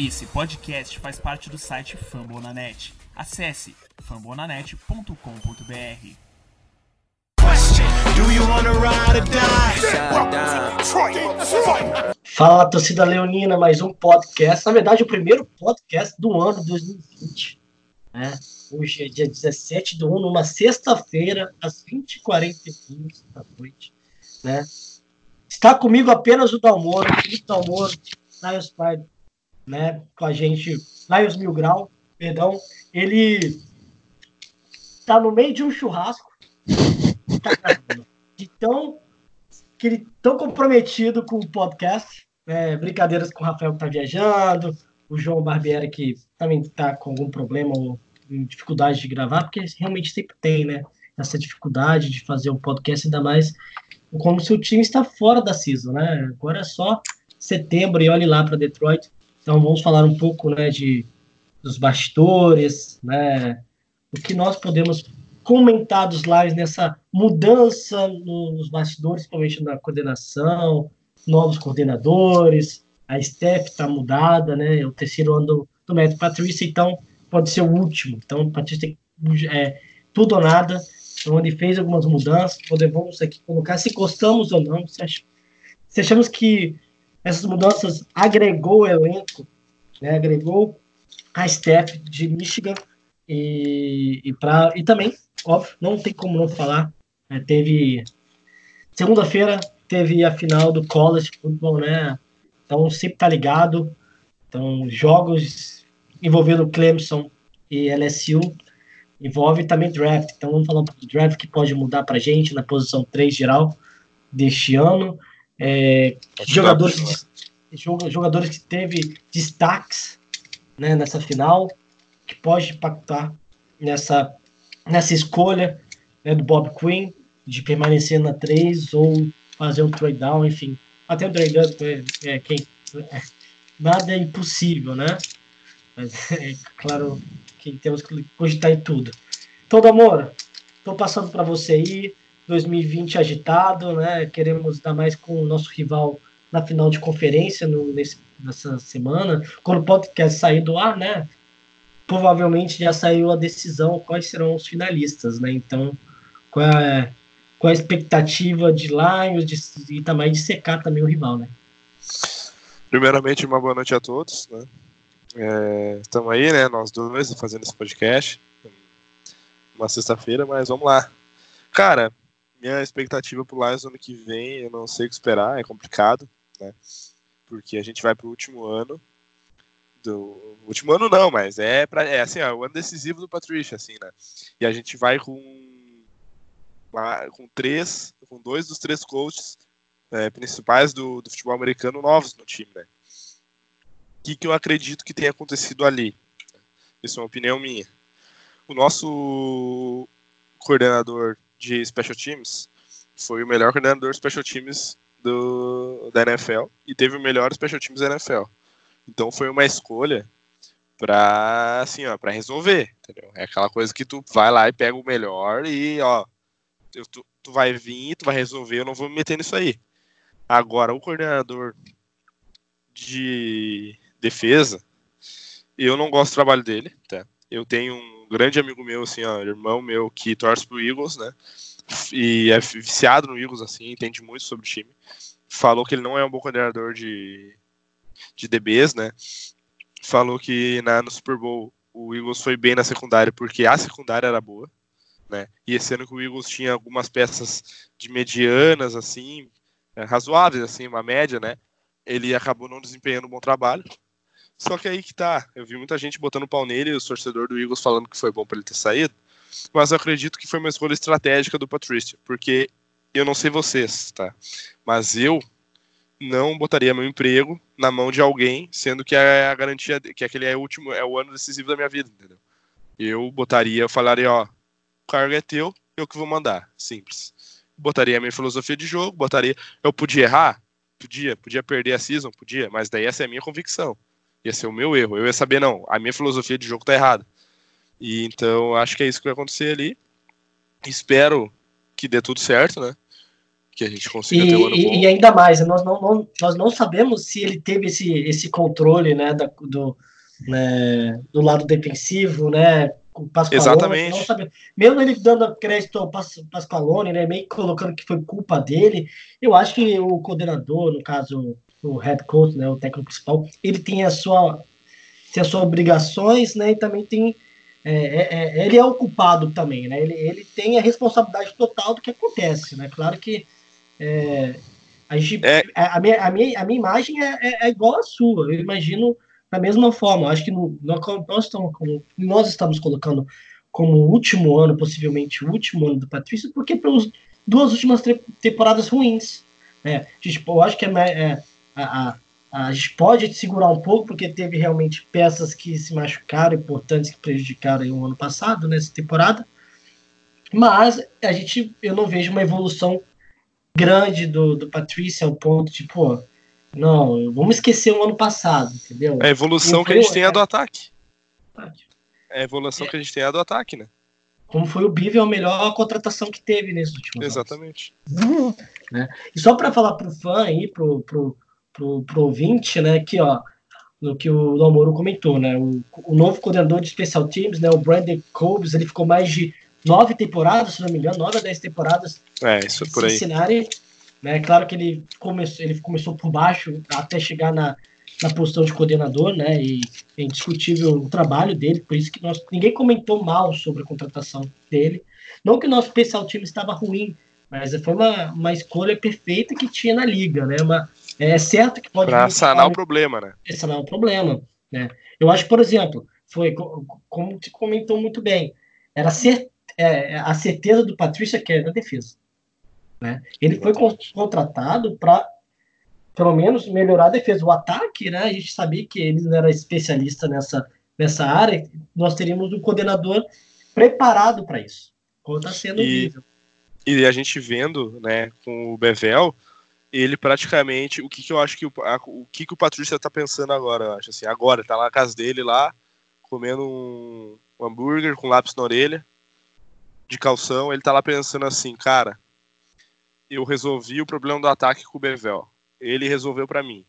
Esse podcast faz parte do site Fambonanet. Acesse fambonanet.com.br. Fala, torcida leonina, mais um podcast. Na verdade, o primeiro podcast do ano 2020. Né? Hoje é dia 17 do 1, numa sexta-feira, às 20h45 da noite. Né? Está comigo apenas o Dalmoro, o Felipe Dalmoro, Lions Pride, né? Com a gente, Lions Mil Grau, perdão. Ele está no meio de um churrasco. Tá de tão, que ele, tão comprometido com o podcast. Né? Brincadeiras com o Rafael que está viajando, o João Barbieri que também está com algum problema ou dificuldade de gravar, porque realmente sempre tem, né? Essa dificuldade de fazer um podcast, ainda mais como se o time está fora da season, né? Agora é só setembro e olhe lá para Detroit. Então vamos falar um pouco, né, de dos bastidores, né? O que nós podemos comentar dos lives nessa mudança nos bastidores, principalmente na coordenação, novos coordenadores, a staff está mudada, né? É o terceiro ano do, do método Patrícia, então pode ser o último. Então, Patrícia é tudo ou nada. Ele fez algumas mudanças. Podemos aqui colocar se gostamos ou não. Se achamos que essas mudanças agregou o elenco, né? agregou a staff de Michigan e, e, pra, e também, óbvio, não tem como não falar. Né? Teve segunda-feira teve a final do college football, né? Então sempre tá ligado. Então jogos envolvendo Clemson e LSU envolve também draft. Então vamos falar um pouco do draft que pode mudar para gente na posição 3 geral deste ano. É, jogadores, jogadores que teve destaques né, nessa final, que pode impactar nessa, nessa escolha né, do Bob Quinn de permanecer na 3 ou fazer um trade down, enfim. Até o trade down, é, é, quem, é, nada é impossível, né? Mas é claro que temos que cogitar em tudo. Então, Damor, estou passando para você aí. 2020 agitado, né? Queremos dar mais com o nosso rival na final de conferência no, nesse, nessa semana. Quando o podcast sair do ar, né? Provavelmente já saiu a decisão quais serão os finalistas, né? Então, qual é, qual é a expectativa de Lions de, e também de secar também o rival, né? Primeiramente, uma boa noite a todos, né? Estamos é, aí, né? Nós dois fazendo esse podcast. Uma sexta-feira, mas vamos lá. Cara, minha expectativa pro Lions ano que vem, eu não sei o que esperar, é complicado, né? Porque a gente vai pro último ano. Do último ano não, mas é para é assim, ó, o ano decisivo do Patricia, assim, né? E a gente vai com com três, com dois dos três coaches é, principais do, do futebol americano novos no time, né? O que, que eu acredito que tenha acontecido ali? Isso é uma opinião minha. O nosso coordenador de Special Teams foi o melhor coordenador de Special Teams do, da NFL e teve o melhor Special Teams da NFL. Então foi uma escolha para assim, ó, para resolver, entendeu? É aquela coisa que tu vai lá e pega o melhor e, ó, eu, tu, tu vai vir, tu vai resolver, eu não vou me meter nisso aí. Agora, o coordenador de defesa, eu não gosto do trabalho dele, tá? Eu tenho um grande amigo meu, assim, ó, irmão meu que torce pro Eagles, né? E é viciado no Eagles, assim, entende muito sobre o time. Falou que ele não é um bom coordenador de, de DBs, né? Falou que na, no Super Bowl o Eagles foi bem na secundária porque a secundária era boa, né? E ano que o Eagles tinha algumas peças de medianas, assim, é, razoáveis, assim, uma média, né? Ele acabou não desempenhando um bom trabalho. Só que aí que tá. Eu vi muita gente botando pau nele, o torcedor do Eagles falando que foi bom para ele ter saído. Mas eu acredito que foi uma escolha estratégica do Patrícia, porque eu não sei vocês, tá? Mas eu não botaria meu emprego na mão de alguém, sendo que é a garantia que aquele é o último, é o ano decisivo da minha vida, entendeu? Eu botaria, eu falaria, ó, o cargo é teu, eu que vou mandar, simples. Botaria a minha filosofia de jogo, botaria, eu podia errar, podia, podia perder a season, podia, mas daí essa é a minha convicção. Ia ser o meu erro. Eu ia saber, não, a minha filosofia de jogo tá errada. E então acho que é isso que vai acontecer ali. Espero que dê tudo certo, né? que a gente consiga e, ter um ano bom. E ainda mais, nós não, não, nós não sabemos se ele teve esse, esse controle, né, da, do, né, do lado defensivo, né, com Pasqualone. Exatamente. Mesmo ele dando crédito ao Pasqualone, né, meio colocando que foi culpa dele, eu acho que o coordenador, no caso o head coach, né, o técnico principal, ele tem a sua tem as suas obrigações, né, e também tem é, é, é, ele é o culpado também, né? Ele, ele tem a responsabilidade total do que acontece, né? Claro que é, a, gente, é. a, minha, a, minha, a minha imagem é, é, igual à sua. Eu imagino da mesma forma. Acho que no, nós, estamos, nós estamos colocando como o último ano, possivelmente o último ano do Patrício, porque pelas duas últimas temporadas ruins. Né? A gente, eu acho que é, a, a a gente pode segurar um pouco, porque teve realmente peças que se machucaram, importantes, que prejudicaram o ano passado, nessa temporada. Mas a gente, eu não vejo uma evolução grande do, do Patrícia ao ponto de, pô, não, vamos esquecer o ano passado, entendeu? É a evolução que a gente tem é do ataque. É a evolução é. que a gente tem é do ataque, né? Como foi o Bivel, a melhor contratação que teve nesses últimos Exatamente. Exatamente. Né? E só para falar pro fã aí, pro, pro, pro, pro ouvinte, né, que, ó, no que o Namoro comentou, né, o, o novo coordenador de Special Teams, né, o Brandon Cobbs, ele ficou mais de nove temporadas, se não me engano, nove a dez temporadas é, isso por aí. Cincinnati, né, claro que ele começou, ele começou por baixo até chegar na, na posição de coordenador, né, e é indiscutível o trabalho dele, por isso que nós, ninguém comentou mal sobre a contratação dele, não que o nosso Special Teams estava ruim, mas foi uma, uma escolha perfeita que tinha na liga, né, uma, é certo que pode. Para sanar o problema, né? Sanar o problema. Né? Eu acho, por exemplo, foi como você comentou muito bem, era cer é, a certeza do Patrícia que é na defesa. Né? Ele foi contratado para, pelo menos, melhorar a defesa. O ataque, né? A gente sabia que ele não era especialista nessa, nessa área. Nós teríamos um coordenador preparado para isso. Como está sendo e, E a gente vendo, né, com o Bevel, ele praticamente, o que, que eu acho que o, a, o que, que o Patrícia tá pensando agora, eu acho assim, agora, tá lá na casa dele lá, comendo um, um hambúrguer com lápis na orelha, de calção, ele tá lá pensando assim, cara, eu resolvi o problema do ataque com o Bevel, ele resolveu para mim,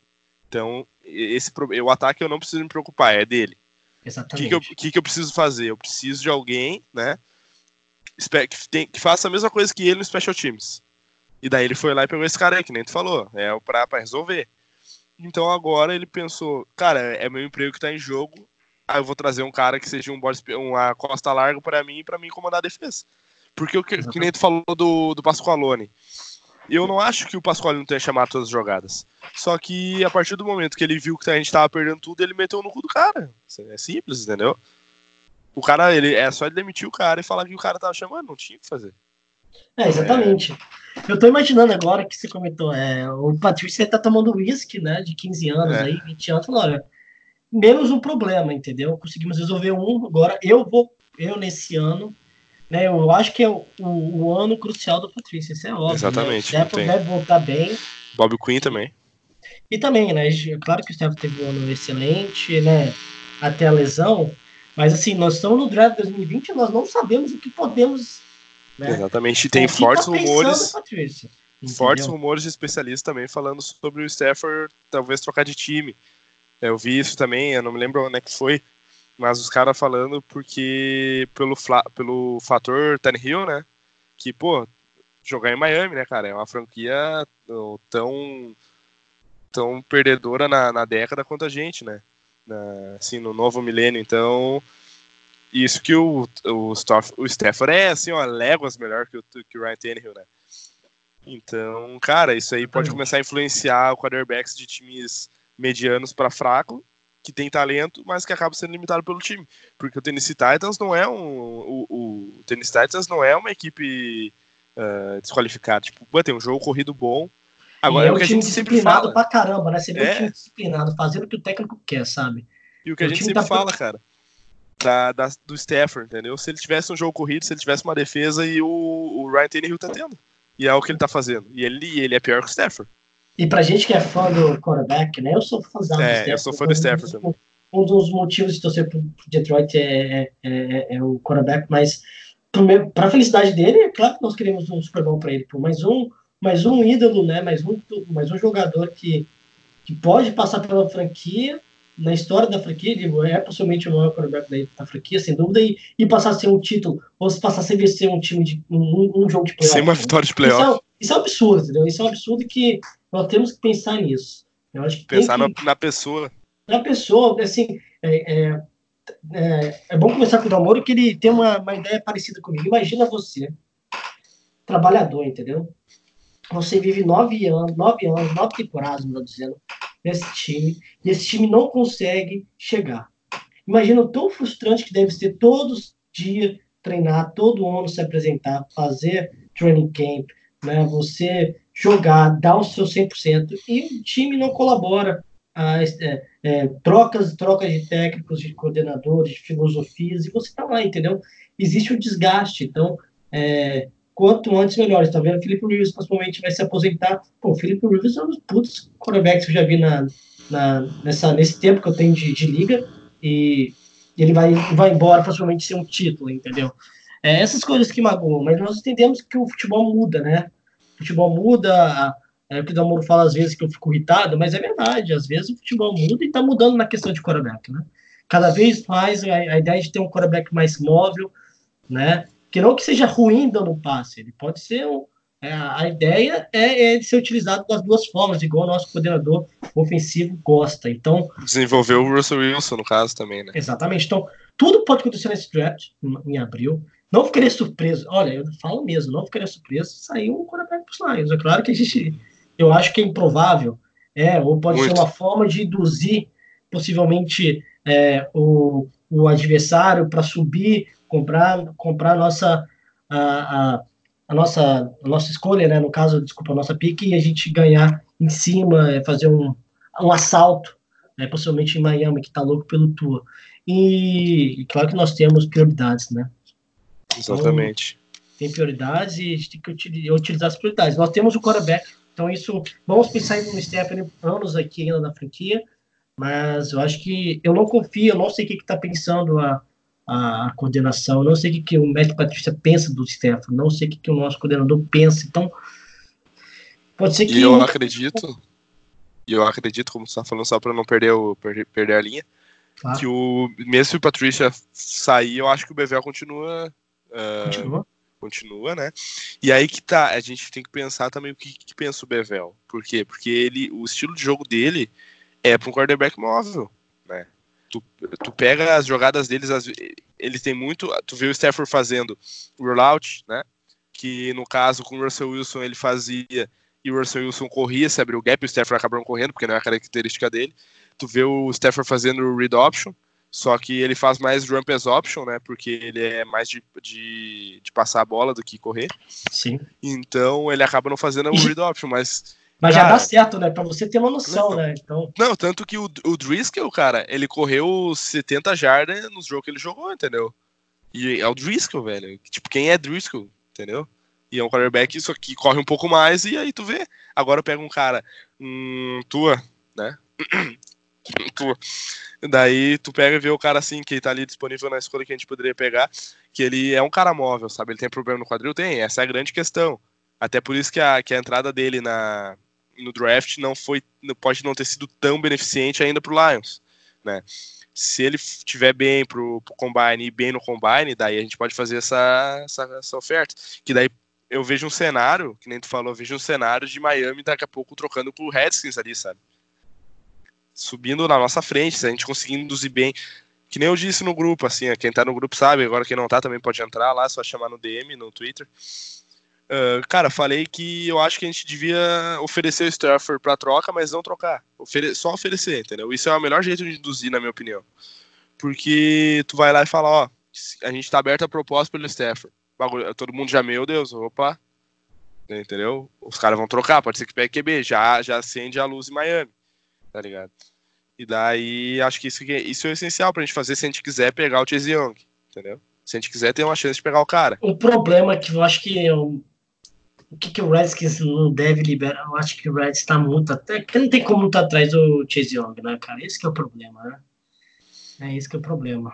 então, esse o ataque eu não preciso me preocupar, é dele. Exatamente. O que, que, eu, que, que eu preciso fazer? Eu preciso de alguém, né, que, tem, que faça a mesma coisa que ele no Special Teams e daí ele foi lá e pegou esse cara aí, que nem tu falou, é o pra, pra resolver. Então agora ele pensou, cara, é meu emprego que tá em jogo, aí eu vou trazer um cara que seja um board, uma costa larga para mim, para mim comandar a defesa. Porque o que, que nem tu falou do, do Pasqualone. Eu não acho que o Pasqualone tenha chamado todas as jogadas. Só que a partir do momento que ele viu que a gente tava perdendo tudo, ele meteu no cu do cara. É simples, entendeu? O cara, ele é só ele demitir o cara e falar que o cara tava chamando, não tinha o que fazer. É, exatamente. É... Eu tô imaginando agora que você comentou, é, o Patrício tá tomando uísque, né, de 15 anos é. aí, 20 anos, falou, olha, menos um problema, entendeu? Conseguimos resolver um, agora eu vou, eu nesse ano, né, eu acho que é o, o, o ano crucial do Patrício, isso é óbvio. Né? Exatamente. Né? Deve voltar bem. Bob Quinn também. E também, né, claro que o Stephen teve um ano excelente, né, até a lesão, mas assim, nós estamos no draft 2020 e nós não sabemos o que podemos né? Exatamente. tem fortes tá rumores. Fortes rumores de especialistas também falando sobre o Stafford talvez trocar de time. Eu vi isso também, eu não me lembro onde é que foi, mas os caras falando porque pelo, pelo fator Hill, né? Que, pô, jogar em Miami, né, cara? É uma franquia tão, tão perdedora na, na década quanto a gente, né? Na, assim, no novo milênio. Então, isso que o, o, Stoff, o Stafford é, assim, ó, léguas melhor que o, que o Ryan Tannehill, né? Então, cara, isso aí pode começar a influenciar o quarterbacks de times medianos para fraco, que tem talento, mas que acaba sendo limitado pelo time. Porque o Tennessee Titans não é um. O, o Tennessee Titans não é uma equipe uh, desqualificada. Tipo, tem um jogo corrido bom. Agora e é, é o que a gente sempre fala. pra caramba, né? Você vê é. um time disciplinado, fazendo o que o técnico quer, sabe? E o que a gente sempre tá fala, cara da, da, do Stafford, entendeu? Se ele tivesse um jogo corrido, se ele tivesse uma defesa e o, o Ryan Tannehill tá tendo. E é o que ele tá fazendo. E ele, ele é pior que o Stafford. E pra gente que é fã do quarterback, né? Eu sou fãzão é, do Stafford. eu sou fã do Stafford também. Um dos motivos de torcer pro Detroit é, é, é, é o quarterback, mas para felicidade dele, é claro que nós queremos um Super Bowl para ele, por mais um, mais um ídolo, né? Mais um, mais um jogador que, que pode passar pela franquia, na história da franquia, ele é possivelmente o maior quarterback da, da franquia, sem dúvida, e, e passar a ser um título, ou se passar a ser um time de um, um jogo de playoff. Sem uma vitória de playoff. Isso é, isso é um absurdo, entendeu? Isso é um absurdo que nós temos que pensar nisso. Eu acho que pensar que, na, na, pessoa. Na pessoa, assim, é, é, é, é bom começar com o Dalmoro que ele tem uma, uma ideia parecida comigo. Imagina você, trabalhador, entendeu? Você vive nove anos, nove anos, nove temporadas, melhor dizendo, nesse time, e esse time não consegue chegar. Imagina o tão frustrante que deve ser todos dias treinar, todo ano se apresentar, fazer training camp, né? Você jogar, dar o seu 100% e o time não colabora. Ah, é, é, trocas, trocas de técnicos, de coordenadores, de filosofias, e você tá lá, entendeu? Existe um desgaste. Então, é, quanto antes melhor. Está vendo? Felipe Rivers possivelmente vai se aposentar. Pô, Felipe Rivers é um dos putos quarterbacks que eu já vi na, na, nessa, nesse tempo que eu tenho de, de liga. E ele vai, vai embora possivelmente ser um título, entendeu? É, essas coisas que magoam, mas nós entendemos que o futebol muda, né? O futebol muda. É o que o Damoro fala às vezes que eu fico irritado, mas é verdade. Às vezes o futebol muda e está mudando na questão de quarterback, né? Cada vez mais a, a ideia de ter um quarterback mais móvel, né? Que não que seja ruim dando passe, ele pode ser um, é, a ideia é, é, de ser utilizado das duas formas, igual o nosso coordenador ofensivo gosta. Então desenvolveu o Russell Wilson no caso também, né? Exatamente. Então tudo pode acontecer nesse draft em abril. Não ficaria surpreso. Olha, eu falo mesmo, não ficaria surpreso se sair um quarterback para os Lions. É claro que a gente, eu acho que é improvável, é, ou pode Muito. ser uma forma de induzir possivelmente é, o, o adversário para subir comprar comprar a nossa a, a, a, nossa a nossa escolha, né? No caso, desculpa, a nossa pique e a gente ganhar em cima, é, fazer um, um assalto, né? Possivelmente em Miami, que tá louco pelo tour. E, e claro que nós temos prioridades, né? Exatamente. Então, tem prioridades e a gente tem que utilizar, utilizar as prioridades. Nós temos o quarterback, então isso vamos pensar no Stephanie anos aqui ainda na franquia, mas eu acho que eu não confio, eu não sei o que está pensando a a, coordenação. Eu não sei o que, que o mestre Patrícia pensa do Stefano, não sei o que, que o nosso coordenador pensa. Então, pode ser que. E eu acredito, e eu acredito, como você está falando, só para não perder, o, perder, perder a linha, claro. que o, mesmo se o Patrícia sair, eu acho que o Bevel continua. Uh, continua. Continua, né? E aí que tá, a gente tem que pensar também o que, que pensa o Bevel. Por quê? Porque ele, o estilo de jogo dele é para um quarterback móvel, né? tu, tu pega as jogadas deles, as, eles têm muito. Tu vê o Stafford fazendo rollout, né? Que no caso com o Russell Wilson ele fazia e o Russell Wilson corria, se abriu o gap, o Stafford acabou correndo, porque não é a característica dele. Tu vê o Stafford fazendo o read option, só que ele faz mais ramp as option, né? Porque ele é mais de, de, de, passar a bola do que correr. Sim. Então ele acaba não fazendo o read option, mas mas cara, já dá certo, né? Pra você ter uma noção, não, né? Então... Não, tanto que o, o Driscoll, cara, ele correu 70 jardas nos jogos que ele jogou, entendeu? E é o Driscoll, velho. Tipo, quem é Driscoll, entendeu? E é um quarterback isso aqui corre um pouco mais e aí tu vê. Agora pega um cara, um tua, né? tua. Daí tu pega e vê o cara assim que tá ali disponível na escolha que a gente poderia pegar, que ele é um cara móvel, sabe? Ele tem problema no quadril? Tem, essa é a grande questão. Até por isso que a, que a entrada dele na, no draft não foi, pode não ter sido tão beneficente ainda para o Lions, né? Se ele tiver bem pro, pro combine e bem no combine, daí a gente pode fazer essa, essa, essa oferta. Que daí eu vejo um cenário, que nem tu falou, eu vejo um cenário de Miami daqui a pouco trocando pro Redskins ali, sabe? Subindo na nossa frente, se a gente conseguir induzir bem. Que nem eu disse no grupo, assim, quem tá no grupo sabe, agora quem não tá também pode entrar lá, só chamar no DM, no Twitter. Uh, cara, falei que eu acho que a gente devia oferecer o Stafford para troca, mas não trocar. Ofere só oferecer, entendeu? Isso é o melhor jeito de induzir, na minha opinião. Porque tu vai lá e fala, ó, a gente tá aberto a proposta pelo Stafford. Todo mundo já, meu Deus, opa. Entendeu? Os caras vão trocar, pode ser que pegue QB, já, já acende a luz em Miami, tá ligado? E daí, acho que isso, isso é essencial pra gente fazer se a gente quiser pegar o Chase Young, entendeu? Se a gente quiser ter uma chance de pegar o cara. O problema é que eu acho que eu o que, que o Redskins não deve liberar? Eu acho que o Redskins está muito até que não tem como estar atrás do Chase Young, né, cara? Esse é o problema, né? É esse que é o problema.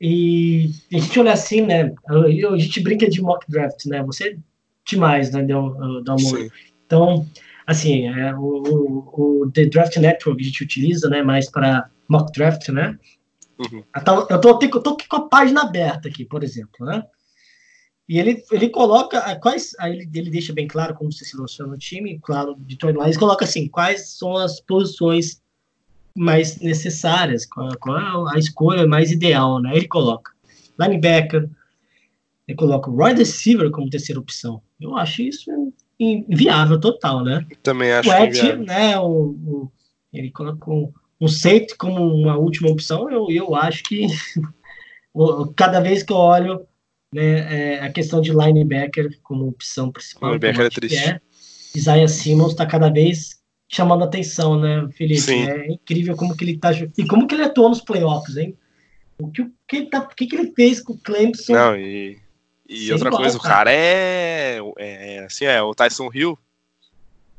E a gente olha assim, né? A gente brinca de mock draft, né? Você demais, né? Del, Del Moore. Então, assim, é, o, o, o, The Draft Network a gente utiliza, né? Mais para mock draft, né? Uhum. Então, eu, tô, eu tô com a página aberta aqui, por exemplo, né? E ele, ele coloca quais. Aí ele, ele deixa bem claro como se seleciona o time, claro, de Detroit Lions, coloca assim, quais são as posições mais necessárias, qual, qual é a escolha mais ideal, né? Ele coloca linebacker, ele coloca o wide receiver como terceira opção. Eu acho isso inviável total, né? Também acho o Ed, né? O, o, ele coloca um, um safety como uma última opção. Eu, eu acho que cada vez que eu olho né, é, a questão de linebacker como opção principal. Linebacker é triste. É, Isaiah Simmons está cada vez chamando atenção, né, Felipe? Sim. É incrível como que ele tá e como que ele atuou nos playoffs, hein? O que, o que, ele, tá, o que, que ele fez com o Clemson? Não, e, e outra coisa, o cara é, é, assim, é o Tyson Hill.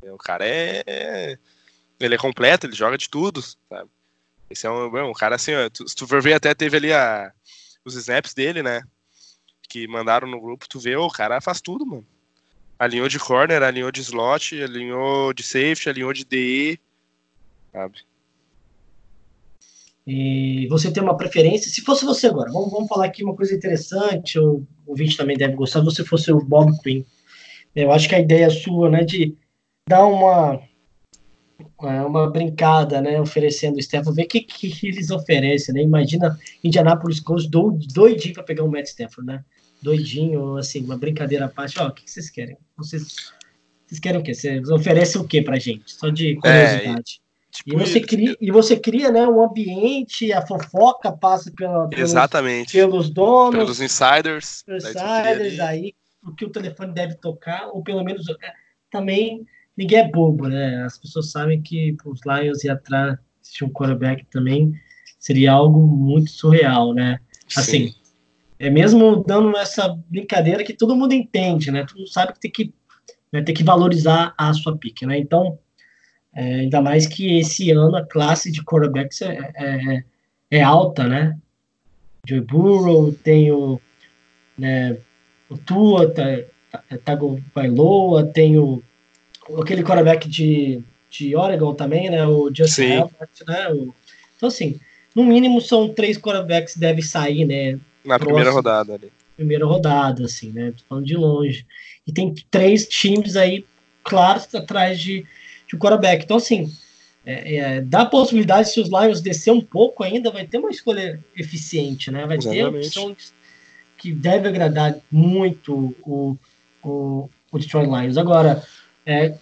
O cara é, ele é completo, ele joga de tudo, sabe? Esse é um, um cara assim, ó, tu, se tu for ver, até teve ali a, os snaps dele, né? Que mandaram no grupo, tu vê, o cara faz tudo, mano. Alinhou de corner, alinhou de slot, alinhou de safety, alinhou de DE, sabe? E você tem uma preferência? Se fosse você agora, vamos, vamos falar aqui uma coisa interessante, o ouvinte também deve gostar, se você fosse o Bob Quinn. Eu acho que a ideia sua, né, de dar uma é, uma brincada, né, oferecendo o Stafford, ver o que, que eles oferecem, né? Imagina Indianapolis Colts doidinho para pegar o Matt Stafford, né? Doidinho, assim, uma brincadeira à parte. Ó, o que, vocês querem? Vocês, vocês querem o quê? Vocês oferecem o quê pra gente? Só de curiosidade. É, tipo, e, você cria, e você cria, né, um ambiente, a fofoca passa pela, pelos, Exatamente. pelos donos, pelos insiders, insiders aí o que o telefone deve tocar, ou pelo menos é, também ninguém é bobo, né? As pessoas sabem que os Lions ir atrás de um quarterback também seria algo muito surreal, né? Assim, Sim é mesmo dando essa brincadeira que todo mundo entende, né? Todo mundo sabe que tem que, né, tem que valorizar a sua pique, né? Então, é, ainda mais que esse ano a classe de quarterbacks é, é, é alta, né? Joe Burrow, tem o, né, o Tua, Tago tá, Bailoa, tem o, aquele quarterback de, de Oregon também, né? O Justin Herbert, né? O, então, assim, no mínimo são três quarterbacks que devem sair, né? Na primeira rodada ali. Primeira rodada, assim, né? Tô falando de longe. E tem três times aí claros atrás de, de quarterback. Então, assim, é, é, dá possibilidade, se os Lions descer um pouco ainda, vai ter uma escolha eficiente, né? Vai Exatamente. ter opções que deve agradar muito o, o, o Detroit Lions. Agora, é,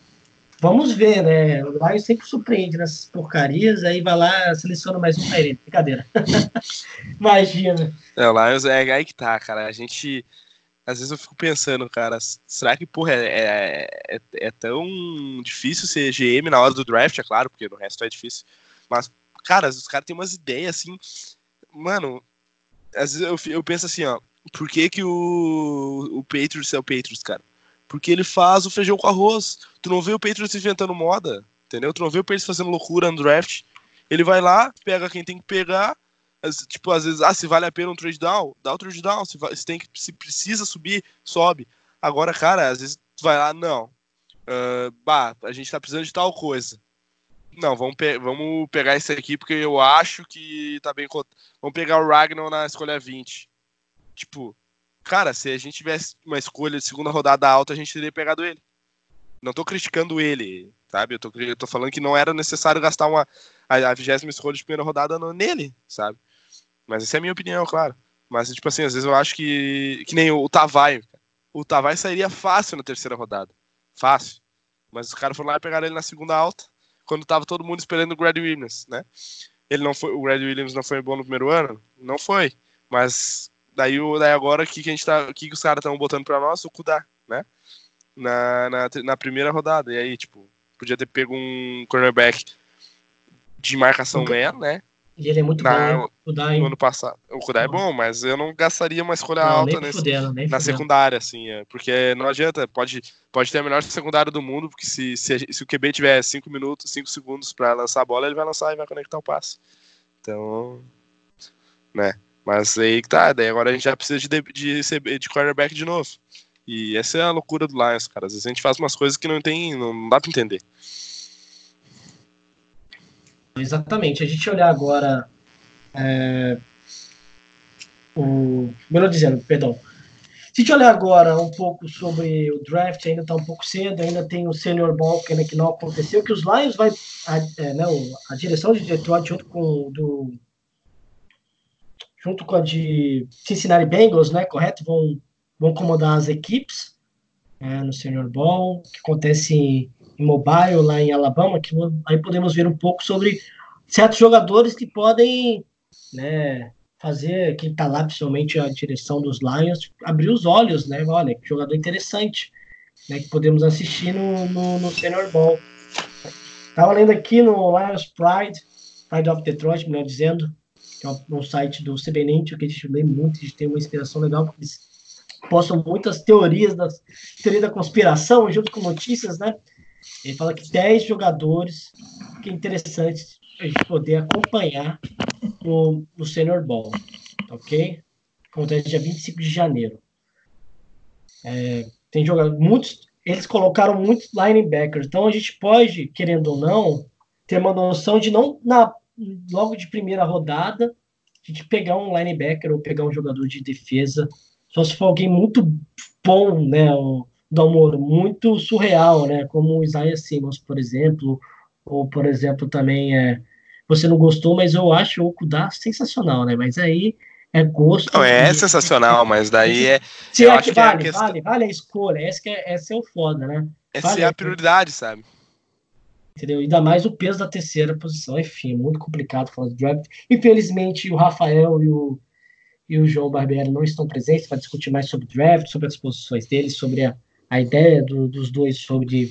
Vamos ver, né? O Lions sempre surpreende nessas porcarias, aí vai lá, seleciona mais um Tyrene. Brincadeira. Imagina. É, o Lions é aí que tá, cara. A gente. Às vezes eu fico pensando, cara, será que, porra, é, é, é, é tão difícil ser GM na hora do draft, é claro, porque no resto é difícil. Mas, cara, os caras têm umas ideias assim. Mano, às vezes eu, eu penso assim, ó. Por que, que o, o Patriots é o Patriots, cara? Porque ele faz o feijão com arroz. Tu não vê o Patriots inventando moda, entendeu? Tu não vê o Patriots fazendo loucura no draft. Ele vai lá, pega quem tem que pegar. Tipo, às vezes, ah, se vale a pena um trade down, dá o trade down. Se, se, tem que, se precisa subir, sobe. Agora, cara, às vezes tu vai lá, não. Uh, bah, a gente tá precisando de tal coisa. Não, vamos, pe vamos pegar esse aqui porque eu acho que tá bem. Vamos pegar o Ragnar na escolha 20. Tipo, cara, se a gente tivesse uma escolha de segunda rodada alta, a gente teria pegado ele. Não tô criticando ele, sabe? Eu tô, eu tô falando que não era necessário gastar uma, a vigésima escolha de primeira rodada no, nele, sabe? Mas essa é a minha opinião, claro. Mas, tipo assim, às vezes eu acho que. Que nem o, o Tavai. O Tavai sairia fácil na terceira rodada. Fácil. Mas os caras foram lá e pegaram ele na segunda alta, quando tava todo mundo esperando o Grad Williams, né? Ele não foi, o Grad Williams não foi bom no primeiro ano? Não foi. Mas Daí, daí agora, o que, que, a gente tá, que, que os caras estão botando pra nós? O Kudá, né? Na, na, na, primeira rodada. E aí, tipo, podia ter pego um cornerback de marcação okay. né? E ele é muito na, bom, Kudá, no ano passado. O Kudá é bom, mas eu não gastaria uma escolha não, alta nesse, fudendo, na secundária, assim, é, porque não adianta, pode, pode ter a melhor secundária do mundo, porque se, se, se o QB tiver 5 minutos, 5 segundos para lançar a bola, ele vai lançar e vai conectar o passe. Então, né? Mas aí tá, daí agora a gente já precisa de, de, de, de quarterback de novo. E essa é a loucura do Lions, cara. Às vezes a gente faz umas coisas que não tem, não dá pra entender. Exatamente. A gente olhar agora é, o, melhor dizendo, perdão. Se a gente olhar agora um pouco sobre o draft, ainda está um pouco cedo, ainda tem o Senior Ball que, que não aconteceu, que os Lions vai, a, é, né, a direção de Detroit junto com do junto com a de Cincinnati Bengals, né, correto, vão, vão comandar as equipes é, no Senior Ball, que acontece em, em Mobile, lá em Alabama, que aí podemos ver um pouco sobre certos jogadores que podem né, fazer quem está lá, principalmente a direção dos Lions, abrir os olhos, né? Olha, que jogador interessante, né? Que podemos assistir no, no, no Senior Ball. Estava lendo aqui no Lions Pride, Pride of Detroit, melhor dizendo, que é um, um site do CBNet, que a gente lê muito, a gente tem uma inspiração legal, porque eles postam muitas teorias das teoria da conspiração, junto com notícias, né? Ele fala que 10 jogadores que é interessante a gente poder acompanhar no, no Senior Ball, ok? Acontece dia 25 de janeiro. É, tem jogado muitos, eles colocaram muitos linebackers, então a gente pode, querendo ou não, ter uma noção de não na logo de primeira rodada a gente pegar um linebacker ou pegar um jogador de defesa, só se for alguém muito bom, né, o Dalmoro, muito surreal, né, como o Isaiah Simmons, por exemplo, ou por exemplo também é você não gostou, mas eu acho o Kudá sensacional, né? Mas aí é gosto. Não, é sensacional, mas daí é. Se eu é acho que vale, é questão... vale, vale a escolha. Essa, é, essa é o foda, né? Essa vale é a prioridade, sabe? Entendeu? Ainda mais o peso da terceira posição. Enfim, muito complicado falar do draft. Infelizmente, o Rafael e o, e o João Barbieri não estão presentes para discutir mais sobre draft, sobre as posições deles, sobre a, a ideia do, dos dois sobre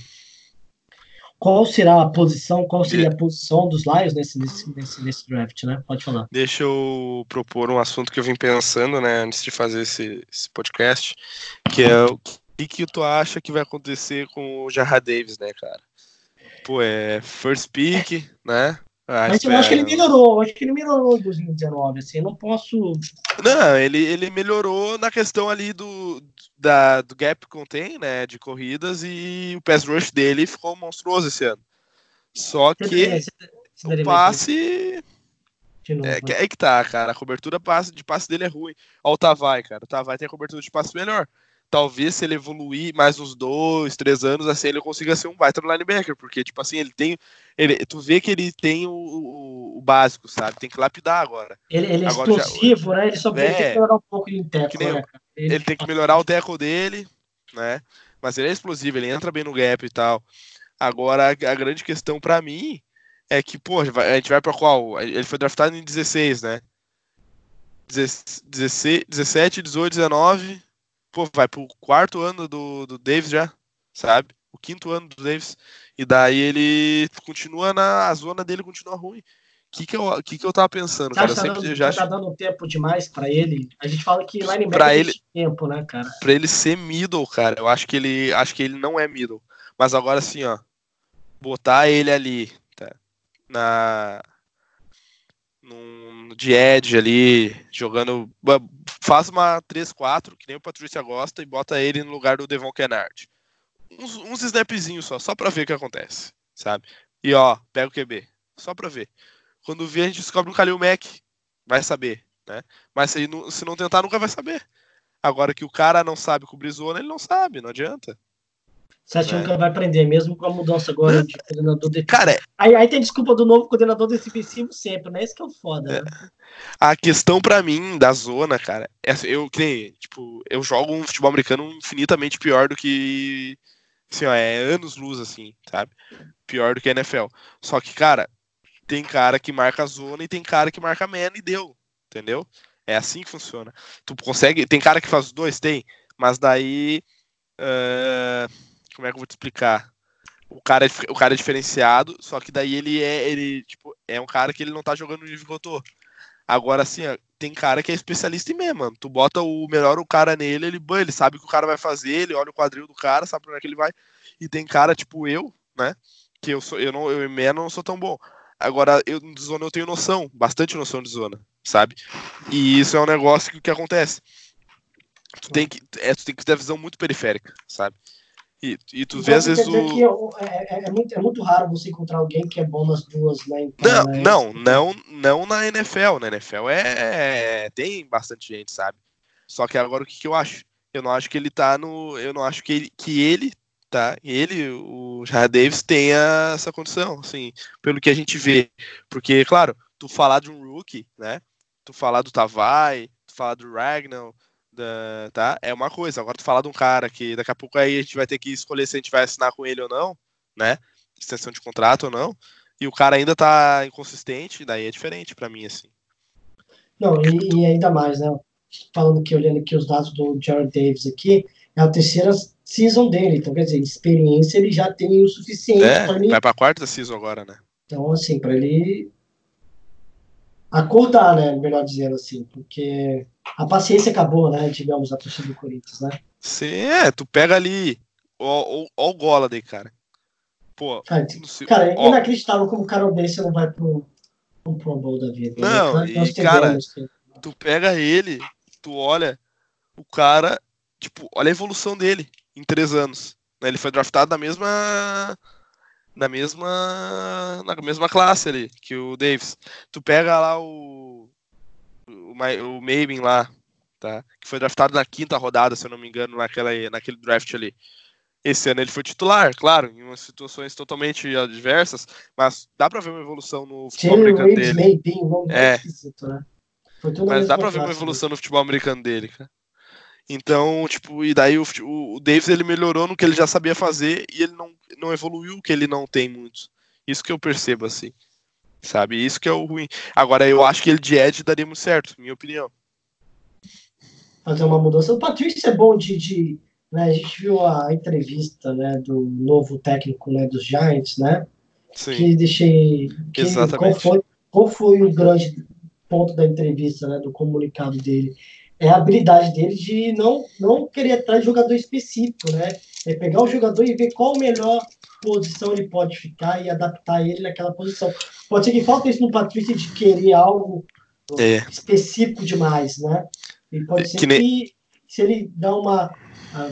qual será a posição, qual seria a posição dos Lions nesse, nesse, nesse, nesse, draft, né? Pode falar. Deixa eu propor um assunto que eu vim pensando, né, antes de fazer esse, esse podcast, que é o que, que tu acha que vai acontecer com o Jarrah Davis, né, cara? Pô, é first pick, né? Ah, Mas eu acho que ele melhorou, eu acho que ele melhorou em 2019, assim, eu não posso. Não, ele, ele melhorou na questão ali do, da, do gap contém, né, de corridas, e o pass rush dele ficou monstruoso esse ano. Só que o passe. Novo, é, né? é, que tá, cara. A cobertura de passe dele é ruim. Olha o Tavai, cara. O Tavai tem a cobertura de passe melhor talvez se ele evoluir mais uns dois, três anos, assim, ele consiga ser um baita linebacker, porque, tipo assim, ele tem, ele, tu vê que ele tem o, o, o básico, sabe, tem que lapidar agora. Ele, ele é agora explosivo, já, né, ele só é, tem que melhorar um pouco de teco, né, ele, ele, tem que melhorar o teco dele, né, mas ele é explosivo, ele entra bem no gap e tal. Agora, a, a grande questão para mim é que, pô, a gente vai pra qual? Ele foi draftado em 16, né? 16, 17, 18, 19 pô, vai pro quarto ano do, do Davis já, sabe? O quinto ano do Davis. E daí ele continua na. A zona dele continua ruim. O que, que, eu, que, que eu tava pensando, cara? Tá, sempre, dando, já tá dando tempo demais para ele. A gente fala que linebacker pra ele, tempo, né, cara? Pra ele ser middle, cara, eu acho que ele acho que ele não é middle. Mas agora assim, ó, botar ele ali, tá? Na num de edge ali, jogando faz uma 3-4, que nem o Patrícia gosta, e bota ele no lugar do Devon Kennard. Uns, uns snapzinhos só, só pra ver o que acontece, sabe? E ó, pega o QB, só pra ver. Quando vê, a gente descobre um Kalil Mack, vai saber, né? Mas se, se não tentar, nunca vai saber. Agora que o cara não sabe cobrir zona, ele não sabe, não adianta. Você acha é. que vai aprender, mesmo com a mudança agora de coordenador defensivo? Cara, aí, aí tem desculpa do novo coordenador defensivo sempre, né? Esse que é o foda, é. né? A questão para mim da zona, cara, é, assim, eu creio, tipo, eu jogo um futebol americano infinitamente pior do que assim, ó, é anos luz assim, sabe? Pior do que a NFL. Só que, cara, tem cara que marca a zona e tem cara que marca a man e deu, entendeu? É assim que funciona. Tu consegue, tem cara que faz os dois, tem, mas daí uh como é que eu vou te explicar? O cara, é, o cara é diferenciado, só que daí ele é, ele, tipo, é um cara que ele não tá jogando no nível que eu tô. Agora, assim, ó, tem cara que é especialista em mesmo, mano. Tu bota o melhor o cara nele, ele, ele sabe o que o cara vai fazer, ele olha o quadril do cara, sabe pra onde é que ele vai. E tem cara, tipo, eu, né? Que eu sou, eu não, eu em não sou tão bom. Agora, eu de zona eu tenho noção, bastante noção de zona, sabe? E isso é um negócio que, que acontece. Tu tem que, é, tu tem que ter visão muito periférica, sabe? E, e tu Então, vê às quer vezes o. é, é- é muito, é muito raro você encontrar alguém que é bom nas duas, né? em Não, paralelo. não, não, não na NFL. Na NFL é tem bastante gente, sabe? Só que agora o que, que eu acho? Eu não acho que ele tá no, eu não acho que ele, que ele tá, ele, o Jared Davis tenha essa condição, assim, pelo que a gente vê, porque claro, tu falar de um rookie, né? Tu falar do Tavai, tu falar do Ragnar, da, tá? É uma coisa. Agora tu falar de um cara que daqui a pouco aí a gente vai ter que escolher se a gente vai assinar com ele ou não, né? Extensão de contrato ou não. E o cara ainda tá inconsistente, daí é diferente pra mim, assim. Não, e, e ainda mais, né? Falando que, olhando aqui os dados do Jared Davis aqui, é a terceira season dele, então quer dizer, experiência ele já tem o suficiente É, para ele. vai pra quarta season agora, né? Então, assim, para ele acordar, né? Melhor dizendo assim, porque a paciência acabou, né? Digamos, a torcida do Corinthians, né? Sim, é, tu pega ali, ó, ó, ó o Golladay, cara. Pô, Cara, não sei- cara é ó, inacreditável como um cara desse não vai pro, pro Pro Bowl da vida. né? Não, nós e, cara, que- tu pega ele, tu olha o cara, tipo, olha a evolução dele em três anos. né? Ele foi draftado na mesma. Na mesma. Na mesma classe ali que o Davis. Tu pega lá o. O, o lá, tá? Que foi draftado na quinta rodada, se eu não me engano, naquela, naquele draft ali. Esse ano ele foi titular, claro, em umas situações totalmente adversas, mas dá pra ver uma evolução no futebol Jalen americano Reeves dele. Nome É. esquisito, né? Mas dá pra ver uma né? evolução no futebol americano dele, cara. Então, tipo, e daí o, o Davis ele melhorou no que ele já sabia fazer e ele não, não evoluiu o que ele não tem muito. Isso que eu percebo, assim. Sabe? Isso que é o ruim. Agora, eu acho que ele de Ed daria muito certo, minha opinião. fazer uma mudança. O Patrício é bom de, de né, a gente viu a entrevista, né, do novo técnico, né, dos Giants, né, Sim. que deixei, que, qual Exatamente. foi, qual foi o grande ponto da entrevista, né, do comunicado dele? É a habilidade dele de não, não querer atrás de jogador específico, né, é pegar o jogador e ver qual melhor posição ele pode ficar e adaptar ele naquela posição. Pode ser que falta isso no Patrício de querer algo É. específico demais, né? E pode É, ser que se ele dá uma ah,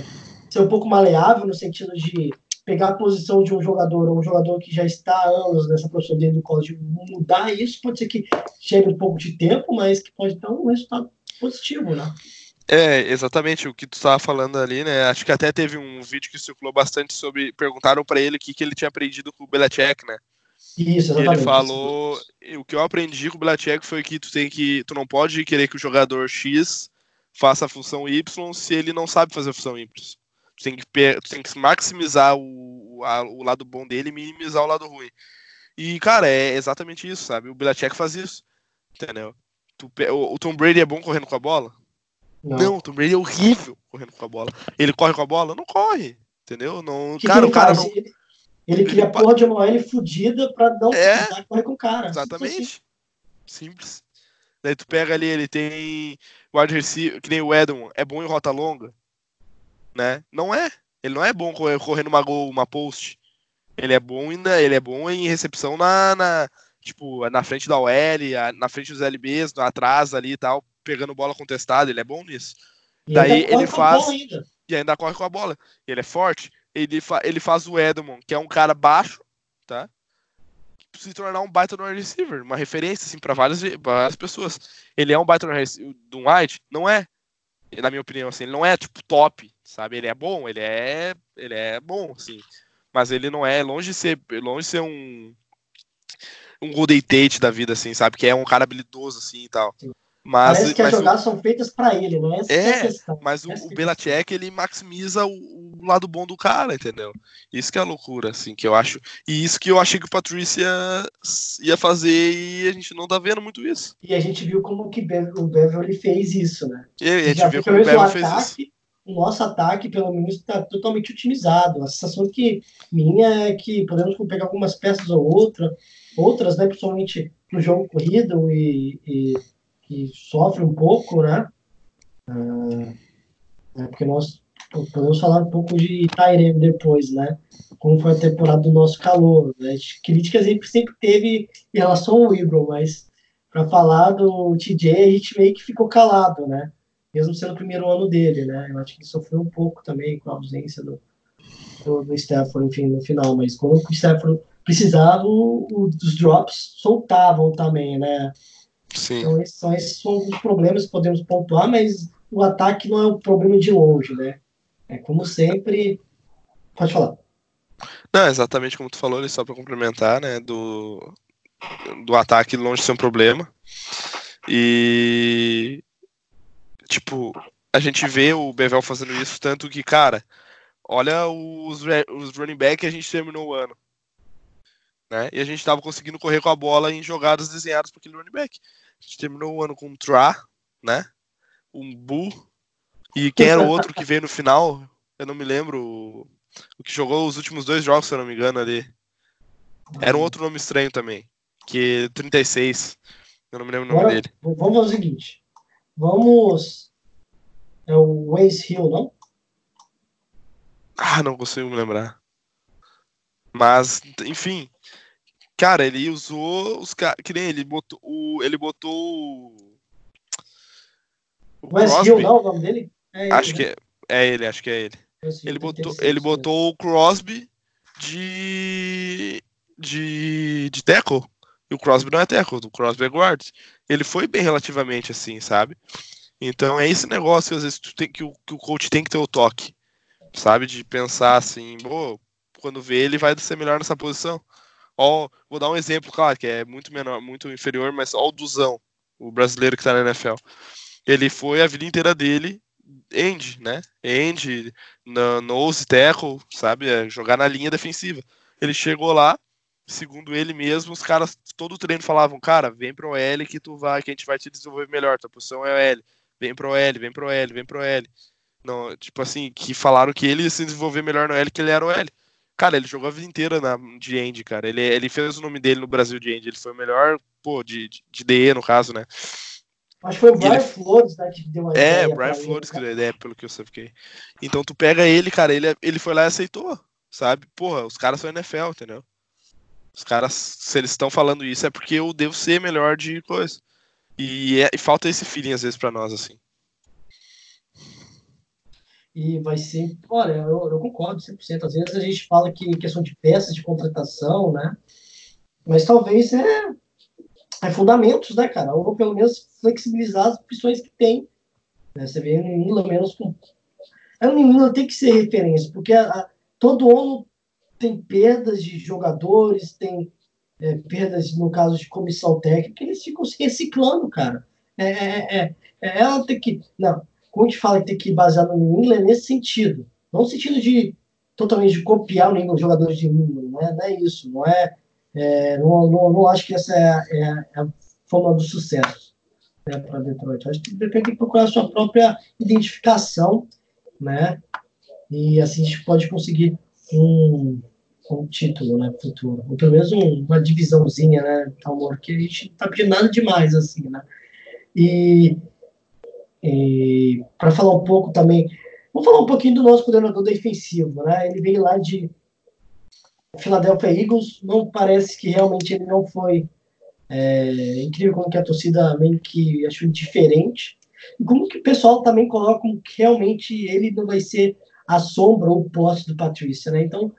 ser um pouco maleável no sentido de pegar a posição de um jogador ou um jogador que já está há anos nessa posição dentro do college, mudar isso, pode ser que chegue um pouco de tempo, mas que pode dar um resultado positivo, né? É, exatamente o que tu estava falando ali, né? Acho que até teve um vídeo que circulou bastante sobre. Perguntaram pra ele o que, que ele tinha aprendido com o Belichick, né? Isso, E ele falou, o que eu aprendi com o Belichick foi que tu tem que, tu não pode querer que o jogador X faça a função Y se ele não sabe fazer a função Y. Tu tem que, tu tem que maximizar o, a- o lado bom dele e minimizar o lado ruim. E, cara, é exatamente isso, sabe? O Belichick faz isso, entendeu? Tu o, o Tom Brady é bom correndo com a bola? Não. Não, o Tom Brady é horrível correndo com a bola. Ele corre com a bola? Não corre, entendeu? Não, que cara, que o ele cara não... Ele, ele cria ele porra de uma OL fudida pra não É, correr com o cara. Simples assim. Exatamente. Simples. Daí tu pega ali, ele tem wide receiver, que nem o Edmond, é bom em rota longa, né? Não é. Ele não é bom correndo uma gol, uma post. Ele é bom ainda, ele é bom em recepção na, na tipo, na frente da OL, a- na frente dos LBs, atrás ali e tal, pegando bola contestada, ele é bom nisso. E Daí ele faz- ainda. E ainda corre com a bola. Ele é forte. Ele, fa ele faz o Edmond, que é um cara baixo, tá? Se tornar um baita no receiver, uma referência assim para várias, várias pessoas. Ele é um baita no rece- do wide? Não é. Na minha opinião, assim, ele não é tipo top, sabe? Ele é bom, ele é, ele é bom, assim. Mas ele não é longe de ser, longe de ser um um Golden Tate da vida, assim, sabe? Que é um cara habilidoso, assim e tal. Sim. Mas, Parece que as mas o- jogadas são feitas pra ele, não é essa é É, mas o, Essa o é Belichick, ele maximiza o, o lado bom do cara, entendeu? Isso que é a loucura, assim, que eu acho. E isso que eu achei que o Patrícia ia fazer e a gente não tá vendo muito isso. E a gente viu como que o Beverly fez isso, né? E a gente Já viu como o o fez isso. ataque, o nosso ataque, pelo menos, está totalmente otimizado. A sensação que minha é que podemos pegar algumas peças ou outra, outras, né, principalmente no jogo corrido e, e que sofre um pouco, né? Ah, é porque nós podemos falar um pouco de Tyrene depois, né? Como foi a temporada do nosso calor. Né? Críticas sempre, sempre teve em relação ao Ibro, mas para falar do TJ a gente meio que ficou calado, né? mesmo sendo o primeiro ano dele, né? Eu acho que ele sofreu um pouco também com a ausência do, do, do enfim, no final, mas quando o Stafford precisava, o, o, os drops soltavam também, né? Sim. Então, esses são, esses são os problemas que podemos pontuar, mas o ataque não é o problema de longe, né? É como sempre. Pode falar. Não, exatamente como tu falou, ali, só para complementar, né? Do, do ataque longe de ser um problema. E. Tipo, a gente vê o Bevel fazendo isso, tanto que, cara, olha os, os running back que a gente terminou o ano. Né? E a gente tava conseguindo correr com a bola em jogadas desenhadas para aquele running back. A gente terminou o ano com um Tra, né? Um Bull. E quem era o outro que veio no final? Eu não me lembro. O que jogou os últimos dois jogos, se eu não me engano, ali. Era um outro nome estranho também. Que 36. Eu não me lembro o nome Agora, dele. Vamos fazer o seguinte. Vamos. É o Waze Hill, não? Ah, não consigo me lembrar. Mas, enfim. Cara, ele usou os caras. Que nem ele botou o. Ele botou o. o Crosby. Hill, não, o nome dele? É ele, Acho né? que é, é ele, acho que é ele. Ele botou, 36, ele botou o Crosby de. de. de tackle. E o Crosby não é tackle, o Crosby é guard. Ele foi bem relativamente assim, sabe? Então é esse negócio que às vezes tu tem, que, o, que o coach tem que ter o toque, sabe? De pensar assim, pô, quando vê ele vai ser melhor nessa posição. Ó, vou dar um exemplo, claro, que é muito menor, muito inferior, mas ó o Duzão, o brasileiro que tá na NFL. Ele foi a vida inteira dele end, né? End, nose tackle, sabe? É jogar na linha defensiva. Ele chegou lá, segundo ele mesmo, os caras todo o treino falavam, cara, vem pro L que tu vai, que a gente vai te desenvolver melhor, tua posição é o L. Vem pro L, vem pro L, vem pro L. Não, tipo assim, que falaram que ele ia se desenvolver melhor no L que ele era o L. Cara, ele jogou a vida inteira na, de End, cara. Ele, ele fez o nome dele no Brasil de End. Ele foi o melhor, pô, de, de, de DE, no caso, né? Acho que foi o Brian ele- Flores, né, que deu a É, ideia o Brian pra ele, Flores que deu a ideia, pelo que eu fiquei. Então tu pega ele, cara, ele, ele foi lá e aceitou, sabe? Porra, os caras são NFL, entendeu? Os caras, se eles estão falando isso, é porque eu devo ser melhor de coisa. E, é- e falta esse feeling às vezes pra nós, assim. E vai ser. Olha, eu, eu concordo 100%. Às vezes a gente fala que questão de peças de contratação, né? Mas talvez é, é fundamentos, né, cara? Ou pelo menos flexibilizar as opções que tem. Né? Você vê New England menos com. É, o New England tem que ser referência, porque a- a- todo ano tem perdas de jogadores, tem é, perdas, no caso de comissão técnica, eles ficam se reciclando, cara. É, é, é, é, ela tem que. Não, quando fala que tem que basear no New England, é nesse sentido. Não no sentido de totalmente de copiar o England, jogadores de New England, não é, não é isso. Não é. é, não, não, não acho que essa é, é é a forma do sucesso né, para Detroit. Acho que depende tem que procurar a sua própria identificação, né? E assim a gente pode conseguir um, um título, né, futuro. Ou pelo menos um- uma divisãozinha, né, amor, que a gente não tá pedindo nada demais, assim, né? E para falar um pouco também, vamos falar um pouquinho do nosso coordenador defensivo, né? Ele veio lá de Philadelphia Eagles, não parece que realmente ele não foi é, incrível como que a torcida meio que achou diferente. E como que o pessoal também coloca que realmente ele não vai ser a sombra ou o poste do Patrícia, né? Então,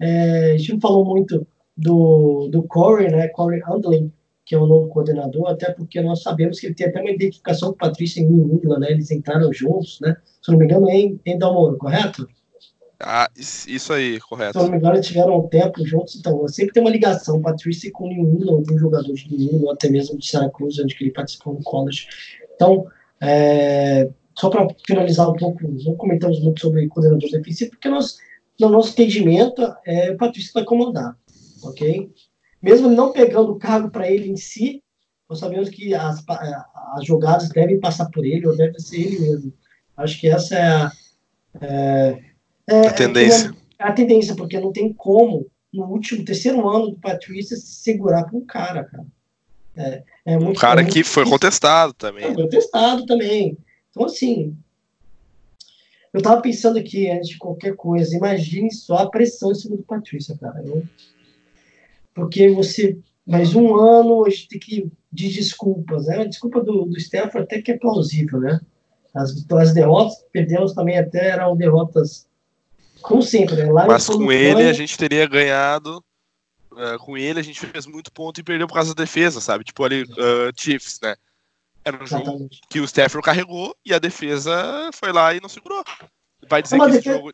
é, a gente não falou muito do, do Corey, né? Corey Andlin, que é o novo coordenador, até porque nós sabemos que ele tem até uma identificação com o Patrícia em England, né? Eles entraram juntos, né? Se não me engano, em, em Dalmoro, correto? Ah, is- isso aí, correto. Se não me engano, eles tiveram um tempo juntos, então sempre tem uma ligação, Patrícia com New England, algum jogador de New England, até mesmo de Syracuse, onde ele participou no college. Então, é, só para finalizar um pouco, não comentamos muito sobre coordenador defensivo, porque nós, no nosso entendimento, é, o Patrícia vai comandar, ok? Mesmo ele não pegando o cargo para ele em si, nós sabemos que as, pa- as jogadas devem passar por ele, ou deve ser ele mesmo. Acho que essa é a, é, é- A tendência. é a tendência, porque não tem como, no último, terceiro ano do Patrícia, se segurar com um cara, cara. É, é Um muito- cara é muito que foi difícil. contestado também. Foi testado também. Então, assim, eu tava pensando aqui, antes de qualquer coisa, imagine só a pressão em cima do Patrícia, cara. Eu- porque você, mais um ano, a gente tem que de desculpas, né? A desculpa do, do Stefano até que é plausível, né? As, as derrotas que perdemos também até eram derrotas, como sempre, né? Lá Mas com ele a gente teria ganhado. Uh, com ele a gente fez muito ponto e perdeu por causa da defesa, sabe? Tipo ali, uh, Chiefs, né? Era um Exatamente. jogo que o Stafford carregou e a defesa foi lá e não segurou. Vai dizer que defesa... esse jogo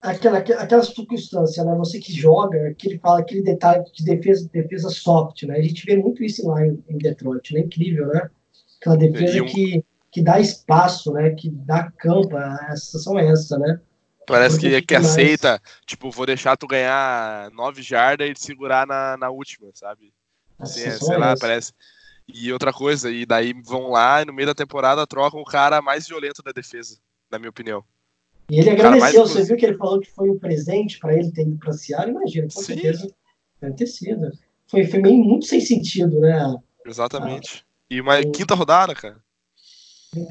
aquela, aquela circunstância, né? Você que joga, que ele fala aquele detalhe de defesa, defesa soft, né? A gente vê muito isso lá em, em Detroit, né? Incrível, né? Aquela defesa um... que, que dá espaço, né? Que dá campo, a sensação é essa, né? Parece que, que aceita, tipo, vou deixar tu ganhar nove jardas e te segurar na, na última, sabe? Assim, é, sei é lá, essa. parece. E outra coisa, e daí vão lá e no meio da temporada trocam o cara mais violento da defesa, na minha opinião. E ele agradeceu, você viu que ele falou que foi um presente para ele ter ido para Seattle? Imagina, com Sim. certeza deve ter sido. Foi, foi meio muito sem sentido, né? Exatamente. E uma o... quinta rodada, cara.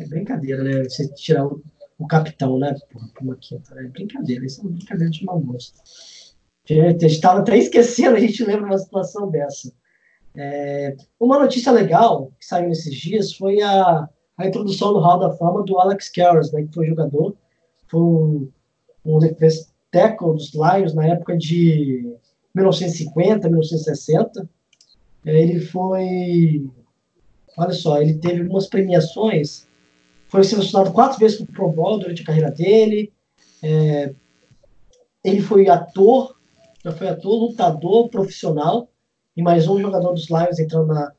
Brincadeira, né? Você tirar o, o capitão, né? Por, uma quinta, né? Brincadeira, isso é uma brincadeira de mau gosto. A gente estava até esquecendo, a gente lembra uma situação dessa. É, uma notícia legal que saiu nesses dias foi a, a introdução no Hall da Fama do Alex Karras, né, que foi jogador foi um, um tackle dos Lions na época de 1950, 1960. Ele foi, olha só, ele teve algumas premiações, foi selecionado quatro vezes para o Pro Bowl durante a carreira dele. É, ele foi ator, já foi ator, lutador profissional, e mais um jogador dos Lions entrando na,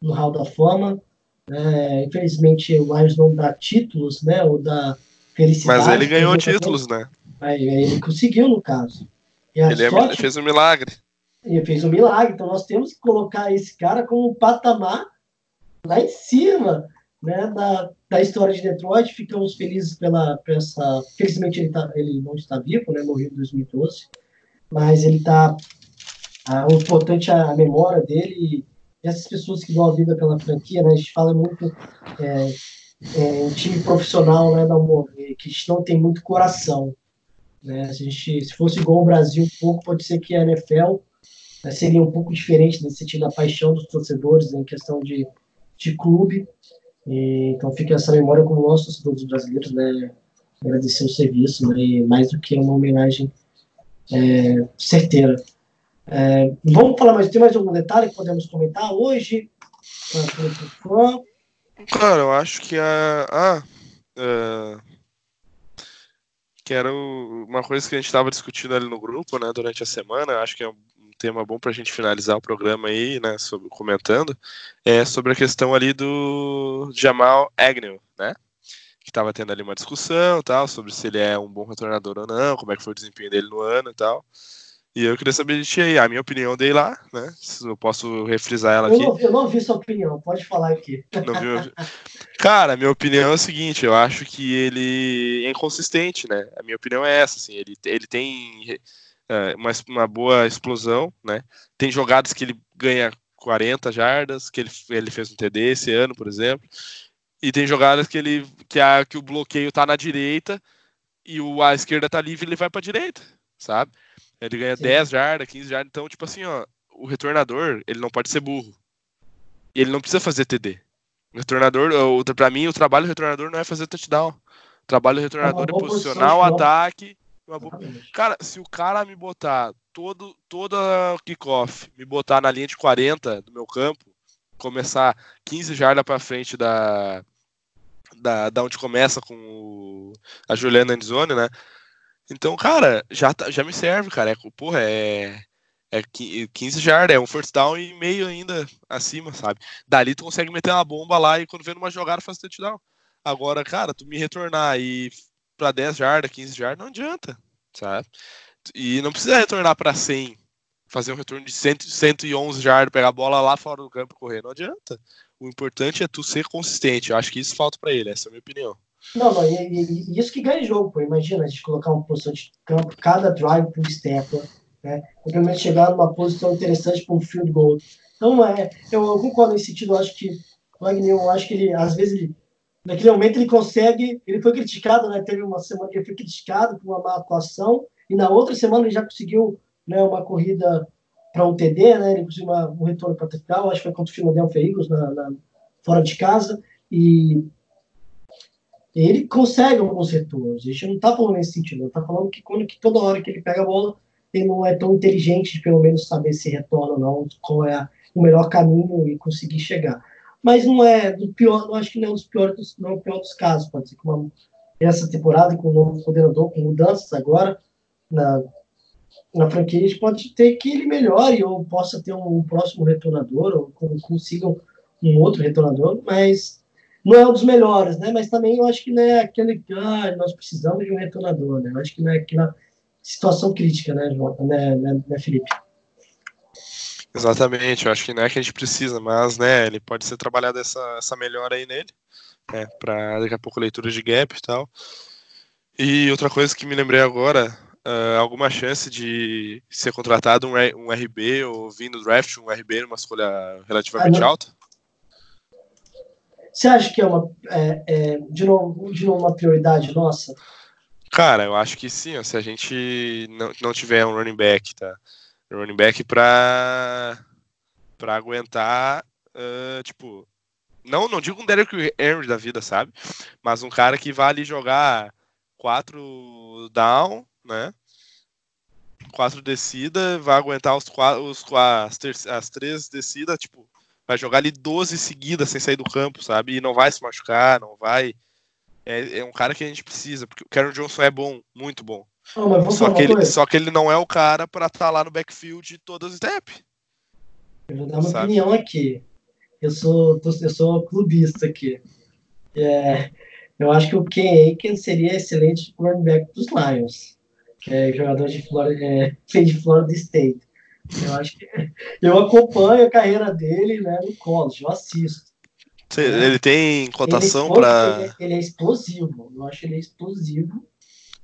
no Hall da Fama. É, infelizmente, o Lions não dá títulos, né, ou dá felicidade. Mas ele ganhou títulos, né? Aí, ele conseguiu, no caso. ele é sorte, fez um milagre. Ele fez um milagre, então nós temos que colocar esse cara como um patamar lá em cima né, da, da história de Detroit. Ficamos felizes pela, pela essa. Felizmente ele, tá, ele não está vivo, né, morreu em 2012, mas ele está. Ah, o importante é a memória dele e essas pessoas que dão a vida pela franquia, né, a gente fala muito. É, é, um time profissional né, da que não tem muito coração. Né? Se, a gente, se fosse igual o Brasil um pouco, pode ser que a NFL né, seria um pouco diferente nesse sentido da paixão dos torcedores né, em questão de, de clube. E, então fica essa memória com nós, torcedores brasileiros, né, agradecer o serviço, né, mais do que uma homenagem é, certeira. É, vamos falar mais, tem mais algum detalhe que podemos comentar hoje? Cara, eu acho que a. Ah, uh, que era o, uma coisa que a gente estava discutindo ali no grupo, né, durante a semana. Acho que é um tema bom para a gente finalizar o programa aí, né, sobre, comentando, é sobre a questão ali do Jamal Agnew, né? Que estava tendo ali uma discussão tal, sobre se ele é um bom retornador ou não, como é que foi o desempenho dele no ano e tal. E eu queria saber de ti aí, a minha opinião dei lá, né? Eu posso refrisar ela aqui. Eu não, eu não ouvi sua opinião, pode falar aqui. Não viu? Cara, minha opinião é o seguinte, eu acho que ele é inconsistente, né? A minha opinião é essa, assim, ele, ele tem é, uma, uma boa explosão, né? Tem jogadas que ele ganha 40 jardas, que ele, ele fez um TD esse ano, por exemplo. E tem jogadas que ele que, a, que o bloqueio tá na direita e o, a esquerda tá livre e ele vai pra direita, sabe? Ele ganha Sim. 10 jardas, 15 jardas. Então, tipo assim, ó, o retornador, ele não pode ser burro. E ele não precisa fazer TD. O retornador, para mim, o trabalho do retornador não é fazer touchdown. O trabalho do retornador é, é posicionar o ataque. Boa... Cara, se o cara me botar todo, toda kickoff, me botar na linha de 40 do meu campo, começar 15 jardas para frente da, da, da onde começa com o, a Juliana Andzone, né? Então, cara, já, tá, já me serve, cara. É, porra, é, é 15 jardas, é um first down e meio ainda acima, sabe? Dali tu consegue meter uma bomba lá e quando vê numa jogada faz touchdown. Agora, cara, tu me retornar e para 10 jardas, 15 jardas, não adianta, sabe? E não precisa retornar para 100, fazer um retorno de 100, 111 jardas, pegar a bola lá fora do campo e correr, não adianta. O importante é tu ser consistente. Eu acho que isso falta para ele, essa é a minha opinião. Não, não, e, e, e, isso que ganha jogo, pô. Imagina a gente colocar uma posição de campo, cada drive por step, né? Menos chegar numa posição interessante para um field goal. Então, é, eu, concordo nesse sentido, eu acho que o eu acho que ele, às vezes, ele, naquele momento ele consegue, ele foi criticado, né? Teve uma semana que ele foi criticado por uma má atuação, e na outra semana ele já conseguiu né, uma corrida para um TD, né? Ele conseguiu uma, um retorno para touchdown, acho que foi contra o Philadelphia Eagles, na, na, fora de casa, e ele consegue alguns retornos. A gente não está falando nesse sentido, está falando que quando que toda hora que ele pega a bola, ele não é tão inteligente de pelo menos saber se retorna ou não, qual é o melhor caminho e conseguir chegar. Mas não é do pior, não acho que não é um dos piores, não é o pior dos casos, pode ser que uma, essa temporada com o novo coordenador, com mudanças agora na, na franquia, a gente pode ter que ele melhore ou possa ter um, um próximo retornador ou consigam um outro retornador, mas não é um dos melhores, né? Mas também eu acho que não é aquele que ah, nós precisamos de um retornador, né? Eu acho que não é aquela situação crítica, né, né, né, né, Felipe? Exatamente, eu acho que não é que a gente precisa, mas né, ele pode ser trabalhado essa, essa melhora aí nele, né, para daqui a pouco leitura de gap e tal. E outra coisa que me lembrei agora, uh, alguma chance de ser contratado um, um RB ou vindo do draft um RB numa escolha relativamente ah, alta? Você acha que é uma é, é, de, novo, de novo uma prioridade nossa? Cara, eu acho que sim. Se a gente não, não tiver um running back, tá? Running back pra, pra aguentar, uh, tipo, não, não digo um Derek Henry da vida, sabe? Mas um cara que vai ali jogar quatro down, né? Quatro descida, vai aguentar os, quatro, os, as, as três descidas, tipo, vai jogar ali 12 seguidas sem sair do campo, sabe? E não vai se machucar, não vai. É, é um cara que a gente precisa, porque o Karen Johnson é bom, muito bom. Não, só, que ele, só que ele não é o cara para estar tá lá no backfield todas as step. Eu vou dar uma sabe? opinião aqui. Eu sou, eu sou clubista aqui. É, eu acho que o Ken Aiken seria excelente running back dos Lions, que é jogador de Florida, é, de Florida State. Eu acho que eu acompanho a carreira dele né, no college, eu assisto. Ele tem cotação para. Ele, ele, é explosivo, eu acho ele é explosivo.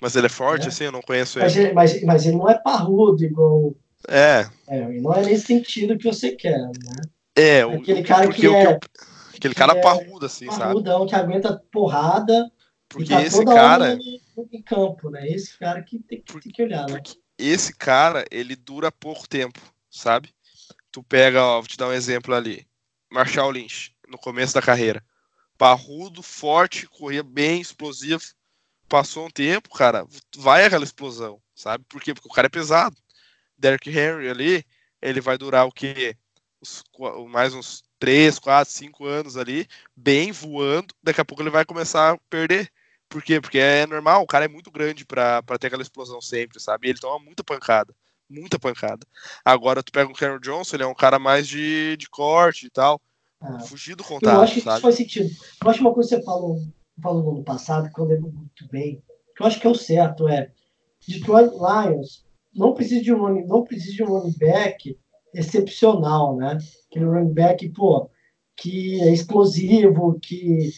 Mas ele é forte, é. assim, eu não conheço ele. Mas, mas, mas, ele não é parrudo igual. É. é. Não é nesse sentido que você quer, né? É, aquele cara que é. Eu, aquele cara é parrudo, assim, parrudão, sabe? que aguenta porrada. Porque tá esse cara. Em campo, né? Esse cara que tem, que, tem que olhar, né? Esse cara, ele dura pouco tempo, sabe? Tu pega, ó, vou te dar um exemplo ali. Marshall Lynch, no começo da carreira. Parrudo, forte, corria bem, explosivo. Passou um tempo, cara, vai aquela explosão, sabe? Por quê? Porque o cara é pesado. Derrick Henry ali, ele vai durar o quê? Os, mais uns 3, 4, 5 anos ali, bem voando. Daqui a pouco ele vai começar a perder. Por quê? Porque é normal, o cara é muito grande para ter aquela explosão sempre, sabe? E ele toma muita pancada. Muita pancada. Agora tu pega o Cameron Johnson, ele é um cara mais de, de corte e tal. Ah, fugir do contato. Eu acho que sabe? isso faz sentido. Eu acho uma coisa que você falou, falou no ano passado, que eu lembro muito bem, que eu acho que é o certo, é Detroit Lions não precisa de um running, não precisa de um running back excepcional, né? Aquele running back, pô, que é explosivo, que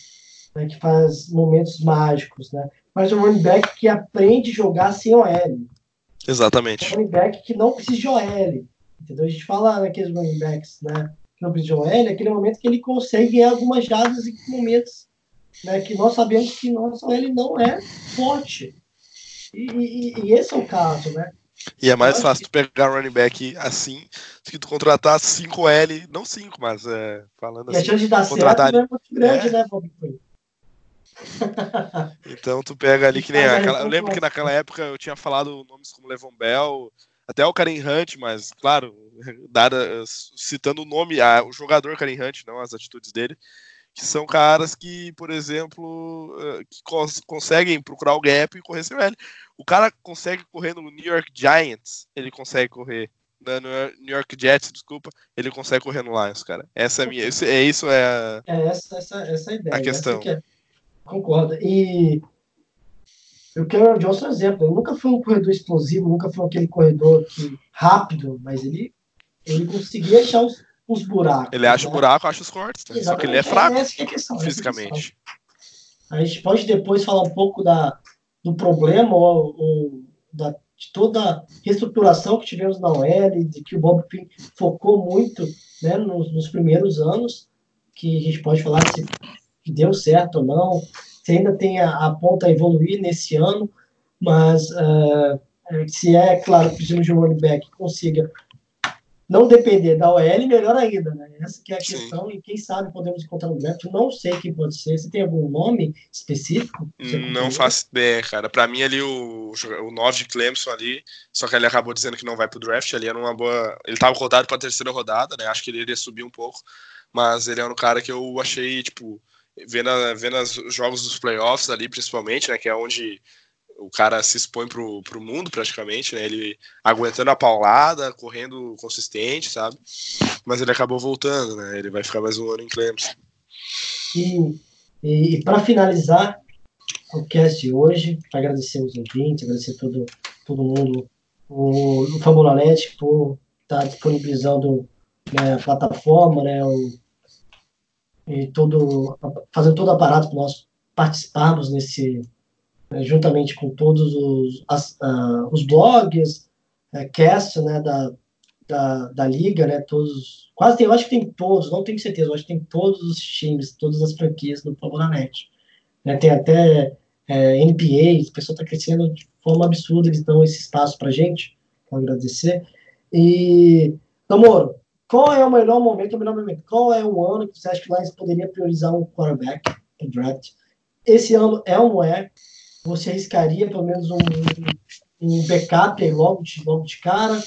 né, que faz momentos mágicos, né? Mas um running back que aprende a jogar sem OL. Exatamente. Um running back que não precisa de OL. Entendeu? A gente fala naqueles running backs, né? Que não precisa de OL, é aquele momento que ele consegue ganhar algumas jadas em momentos né, que nós sabemos que nossa OL não é forte. E, e, e esse é o caso, né? E é mais fácil tu pegar um running back assim do que tu contratar 5L, não 5, mas é, falando e assim. E a chance de dar contratar... certo é muito grande, é. né, Bob? Então tu pega ali que nem aquela, eu lembro que naquela época eu tinha falado nomes como Levon Bell, até o Karen Hunt, mas claro, dada, citando o nome, a, o jogador Karen Hunt, não as atitudes dele, que são caras que, por exemplo, eh, que cons conseguem procurar o gap e correr sem L. O cara consegue correr no New York Giants, ele consegue correr no New York Jets, desculpa, ele consegue correr no Lions, cara. Essa é minha, é isso é a, é essa, essa, essa é ideia. A questão. É. Concordo. E o Cameron Johnson é um exemplo. Ele nunca foi um corredor explosivo, nunca foi aquele corredor que, rápido, mas ele, ele conseguia achar os, os buracos. Ele acha né? o buraco, acha os cortes. Né? Só que ele é fraco é, é questão, fisicamente. A, a gente pode depois falar um pouco da, do problema ou, ou da, de toda a reestruturação que tivemos na OL, de que o Bob Pin focou muito né, nos, nos primeiros anos, que a gente pode falar se deu certo ou não, se ainda tem a, a ponta a evoluir nesse ano, mas uh, se é, claro, precisamos de um running back que consiga não depender da OL, melhor ainda, né? Essa que é a Sim. questão, e quem sabe podemos encontrar no draft. Não sei quem pode ser. Você tem algum nome específico? você Não faço ideia, cara. Pra mim, ali, o, o 9 de Clemson ali, só que ele acabou dizendo que não vai pro draft, ali era uma boa. Ele tava rodado pra terceira rodada, né? Acho que ele iria subir um pouco, mas ele é um cara que eu achei, tipo, vendo, vendo os jogos dos playoffs ali, principalmente, né? Que é onde o cara se expõe pro, pro mundo, praticamente, né? Ele aguentando a paulada, correndo consistente, sabe? Mas ele acabou voltando, né? Ele vai ficar mais um ano em Clemson. E, e, para finalizar o cast de hoje, agradecer os ouvintes, agradecer todo, todo mundo, o, o Fabulanet por estar disponibilizando né, a plataforma, né, o, e todo, fazendo todo o aparato para nós participarmos nesse, né, juntamente com todos os, as, ah, os blogs, é, cast né, da, da, da liga, né, todos, quase tem, eu acho que tem todos, não tenho certeza, eu acho que tem todos os times, todas as franquias do Favoranet. Né, tem até é, NBA, o pessoal está crescendo de forma absurda, eles dão esse espaço para gente, quero agradecer. E, Namoro, qual é o melhor momento, o melhor momento, qual é o ano que você acha que o Lions poderia priorizar um quarterback no draft? Esse ano é ou não é? Você arriscaria pelo menos um, um backup aí logo de, logo de cara? O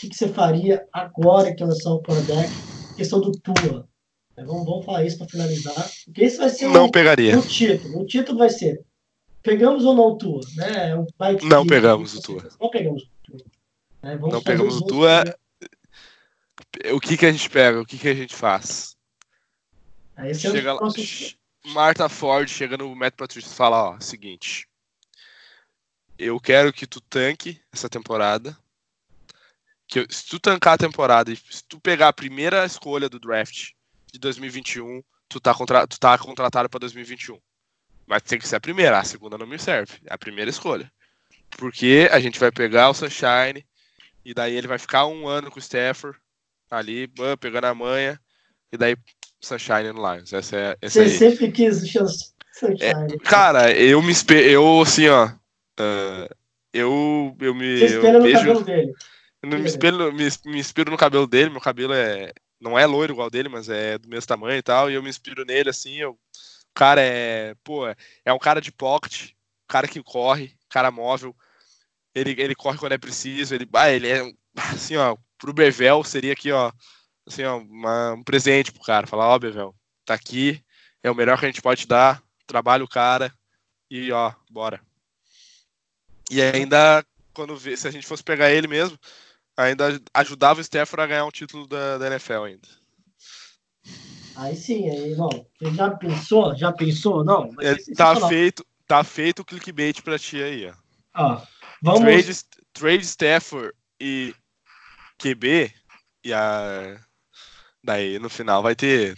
que, que você faria agora em relação ao quarterback? Questão do Tua. É, Vamos, vamos falar isso para finalizar. Porque esse vai ser Não o, pegaria. o título. O título vai ser pegamos ou não o Tua? Né? Vai Não pegamos o Tua. Não pegamos o Tua. Vamos Não pegamos os o Tua. O que que a gente pega? O que que a gente faz? Aí é Chega lá, próximo- ch- Martha Ford chega no Matt Patricia e fala, ó, seguinte, eu quero que tu tanque essa temporada, que eu- se tu tancar a temporada e se tu pegar a primeira escolha do draft de 2021, tu tá, contra, tu tá contratado pra 2021. Mas tem que ser a primeira, a segunda não me serve, é a primeira escolha. Porque a gente vai pegar o Sunshine e daí ele vai ficar um ano com o Stafford ali, bam, pegando a manha, e daí Sunshine no Lions. Essa é, essa Você aí. sempre quis chance. Sunshine. Cara, eu me espe... eu assim, ó. ah, eu, eu me. Você espelha no vejo- cabelo dele. eu me, espelho, me, me inspiro no cabelo dele, meu cabelo é. Não é loiro igual dele, mas é do mesmo tamanho e tal. E eu me inspiro nele, assim. Eu, o cara é. Pô, é um cara de pocket, cara que corre, cara móvel. Ele, ele corre quando é preciso. Ele, ah, ele é. Assim, ó. Pro Bevel seria aqui, ó. Assim, ó. uma- um presente pro cara. Falar, ó, Bevel, tá aqui. É o melhor que a gente pode dar. Trabalha o cara. E, ó, bora. E ainda, quando se a gente fosse pegar ele mesmo, ainda ajudava o Stafford a ganhar um título da, da NFL ainda. Aí sim, aí, não. Você já pensou? Já pensou? Não. É, tá feito, tá feito o clickbait pra ti aí, ó. Ó, vamos. Trade, trade Stafford e QB e a daí no final vai ter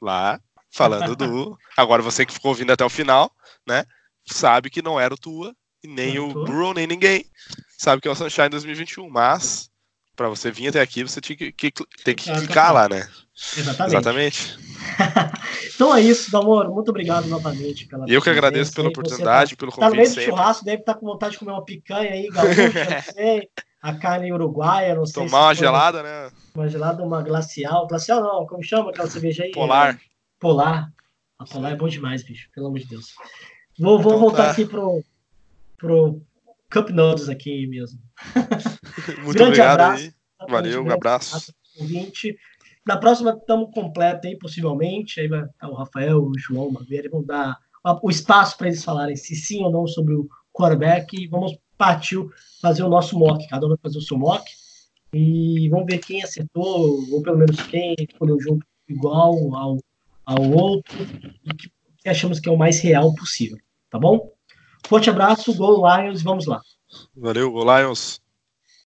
lá falando do agora você que ficou ouvindo até o final, né? Sabe que não era o Tua e nem Não, o Tua. Burrow nem ninguém. Sabe que é o Sunshine 2021, mas pra você vir até aqui, você tinha que, que- tem que Clicar, lá, né? Exatamente. Exatamente. Então é isso, Damor. Muito obrigado novamente pela eu que agradeço pela oportunidade, pelo Tá, tá no convite meio do sempre. churrasco, deve estar com vontade de comer uma picanha aí, gaúcha, não sei. A carne uruguaia, não sei. se Tomar uma foi gelada, né? Uma gelada, uma glacial. Glacial não, como chama aquela cerveja aí? Polar. Polar. A Polar é bom demais, bicho. Pelo amor de Deus. Vou, vou Então voltar tá. aqui pro, pro Cup Noodles aqui mesmo. Muito Grande obrigado abraço. aí. Valeu, um abraço. Ouvinte. Na próxima estamos completo aí, possivelmente. Aí vai estar o Rafael, o João, o Maveira, vão dar o espaço para eles falarem se sim ou não sobre o quarterback. E vamos partir fazer o nosso mock. Cada um vai fazer o seu mock. E vamos ver quem acertou, ou pelo menos quem escolheu junto igual ao, ao outro. E que que achamos que é o mais real possível. Tá bom? Forte abraço, Go Lions, vamos lá. Valeu, Go Lions.